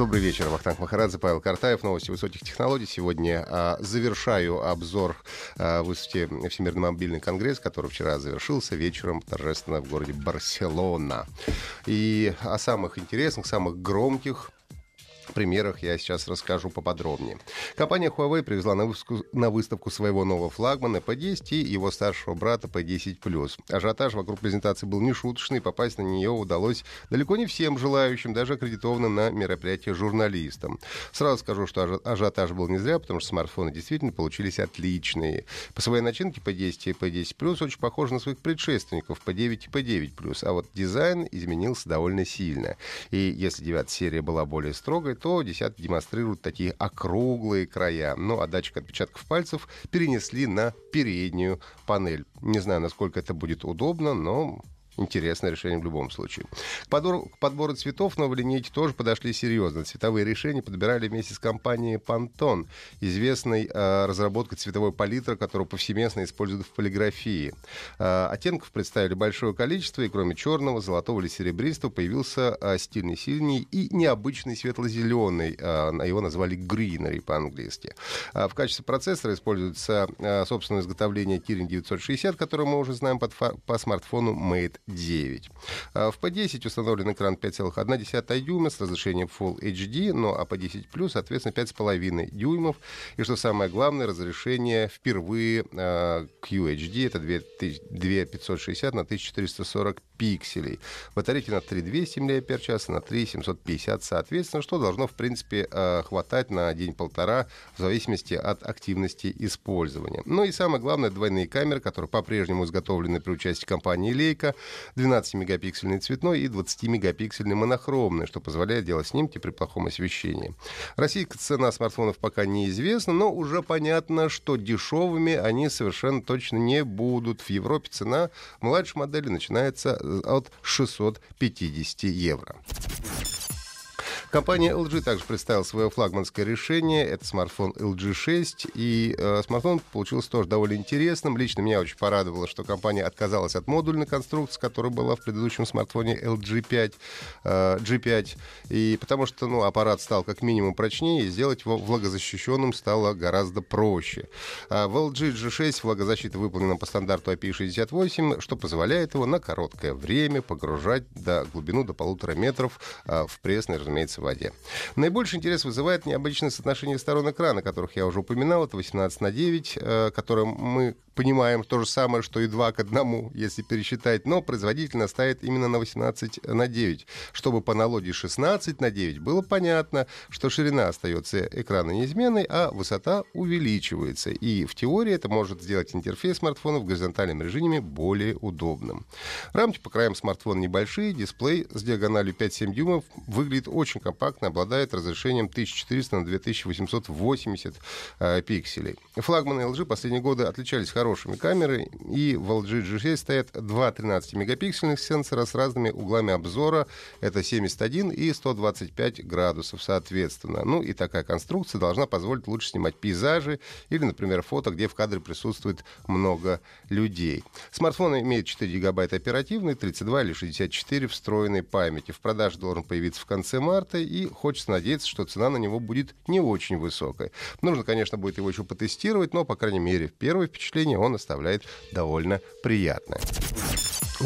Добрый вечер, Вахтанг Махарадзе, Павел Картаев, новости высоких технологий. Сегодня а, завершаю обзор а, выставки Всемирный мобильный конгресс, который вчера завершился вечером торжественно в городе Барселона. И о самых интересных, самых громких примерах я сейчас расскажу поподробнее. Компания Huawei привезла на выставку, на выставку своего нового флагмана P10 и его старшего брата P10+. Ажиотаж вокруг презентации был нешуточный, попасть на нее удалось далеко не всем желающим, даже аккредитованным на мероприятие журналистам. Сразу скажу, что ажиотаж был не зря, потому что смартфоны действительно получились отличные. По своей начинке P10 и P10 очень похожи на своих предшественников P9 и P9 а вот дизайн изменился довольно сильно. И если девятая серия была более строгой, то десятки демонстрируют такие округлые края. Ну, а датчик отпечатков пальцев перенесли на переднюю панель. Не знаю, насколько это будет удобно, но интересное решение в любом случае. К подбору, к подбору цветов новой линейки тоже подошли серьезно. Цветовые решения подбирали вместе с компанией Pantone, известной э, разработкой цветовой палитры, которую повсеместно используют в полиграфии. Э, оттенков представили большое количество, и кроме черного, золотого или серебристого появился э, стильный синий и необычный светло-зеленый. Э, его назвали greenery по-английски. Э, в качестве процессора используется э, собственное изготовление Kirin 960, которое мы уже знаем под, по смартфону Mate 9. А в P10 установлен экран 5,1 дюйма с разрешением Full HD, но а P10 Plus, соответственно, 5,5 дюймов. И что самое главное, разрешение впервые э, QHD, это 2560 на 1440 пикселей. Батарейки на 3200 мАч, на 3750 соответственно, что должно, в принципе, э, хватать на день-полтора в зависимости от активности использования. Ну и самое главное, двойные камеры, которые по-прежнему изготовлены при участии компании Leica, 12-мегапиксельный цветной и 20-мегапиксельный монохромный, что позволяет делать снимки при плохом освещении. Российская цена смартфонов пока неизвестна, но уже понятно, что дешевыми они совершенно точно не будут. В Европе цена младшей модели начинается от 650 евро. Компания LG также представила свое флагманское решение. Это смартфон LG 6. И э, смартфон получился тоже довольно интересным. Лично меня очень порадовало, что компания отказалась от модульной конструкции, которая была в предыдущем смартфоне LG 5, э, G5. И потому что ну, аппарат стал как минимум прочнее, и сделать его влагозащищенным стало гораздо проще. А в LG G6 влагозащита выполнена по стандарту IP68, что позволяет его на короткое время погружать до глубину до полутора метров э, в пресной, разумеется, в воде. Наибольший интерес вызывает необычное соотношение сторон экрана, которых я уже упоминал. Это 18 на 9, э, которым мы понимаем то же самое, что и 2 к 1, если пересчитать, но производитель настаивает именно на 18 на 9, чтобы по аналогии 16 на 9 было понятно, что ширина остается экрана неизменной, а высота увеличивается. И в теории это может сделать интерфейс смартфона в горизонтальном режиме более удобным. Рамки по краям смартфона небольшие, дисплей с диагональю 5-7 дюймов выглядит очень компактно, обладает разрешением 1400 на 2880 э, пикселей. Флагманы LG последние годы отличались хорошими камерами. И в LG G6 стоят два 13-мегапиксельных сенсора с разными углами обзора. Это 71 и 125 градусов, соответственно. Ну и такая конструкция должна позволить лучше снимать пейзажи или, например, фото, где в кадре присутствует много людей. Смартфон имеет 4 гигабайта оперативной, 32 или 64 встроенной памяти. В продаже должен появиться в конце марта, и хочется надеяться, что цена на него будет не очень высокая. Нужно, конечно, будет его еще потестировать, но, по крайней мере, первое впечатление он оставляет довольно приятное.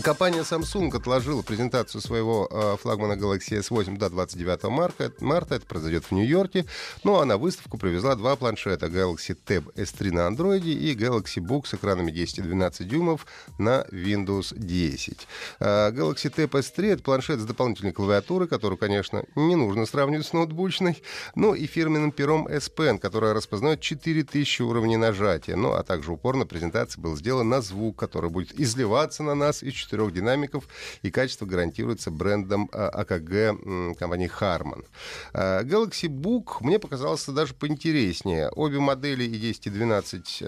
Компания Samsung отложила презентацию своего э, флагмана Galaxy S8 до 29 марта. марта. Это произойдет в Нью-Йорке. Ну а на выставку привезла два планшета Galaxy Tab S3 на Android и Galaxy Book с экранами 10 и 12 дюймов на Windows 10. Э, Galaxy Tab S3 — это планшет с дополнительной клавиатурой, которую, конечно, не нужно сравнивать с ноутбучной, ну и фирменным пером S Pen, которое распознает 4000 уровней нажатия. Ну а также упор на презентации был сделан на звук, который будет изливаться на нас и четырех динамиков, и качество гарантируется брендом а, АКГ компании Harman. А, Galaxy Book мне показался даже поинтереснее. Обе модели и 10 и 12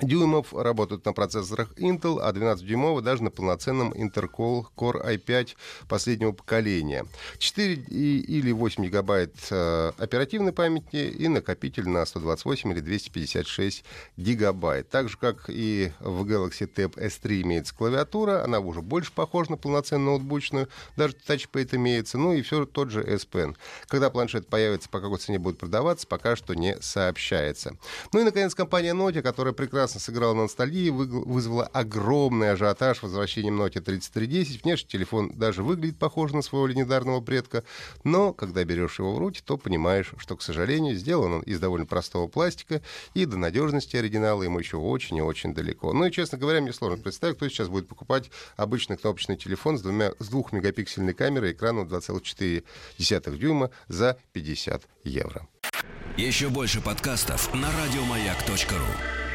дюймов работают на процессорах Intel, а 12-дюймовые даже на полноценном Intercol Core i5 последнего поколения. 4 или 8 гигабайт э, оперативной памяти и накопитель на 128 или 256 гигабайт. Так же, как и в Galaxy Tab S3 имеется клавиатура, она уже больше похожа на полноценную ноутбучную, даже тачпейт имеется, ну и все тот же S Pen. Когда планшет появится, по какой цене будет продаваться, пока что не сообщается. Ну и, наконец, компания Nokia, которая прекрасно прекрасно сыграла на ностальгии, вызвала огромный ажиотаж возвращением Nokia 3310. Внешне телефон даже выглядит похож на своего легендарного предка, но когда берешь его в руки, то понимаешь, что, к сожалению, сделан он из довольно простого пластика, и до надежности оригинала ему еще очень и очень далеко. Ну и, честно говоря, мне сложно представить, кто сейчас будет покупать обычный кнопочный телефон с, двумя, с двухмегапиксельной камерой экраном 2,4 дюйма за 50 евро. Еще больше подкастов на радиомаяк.ру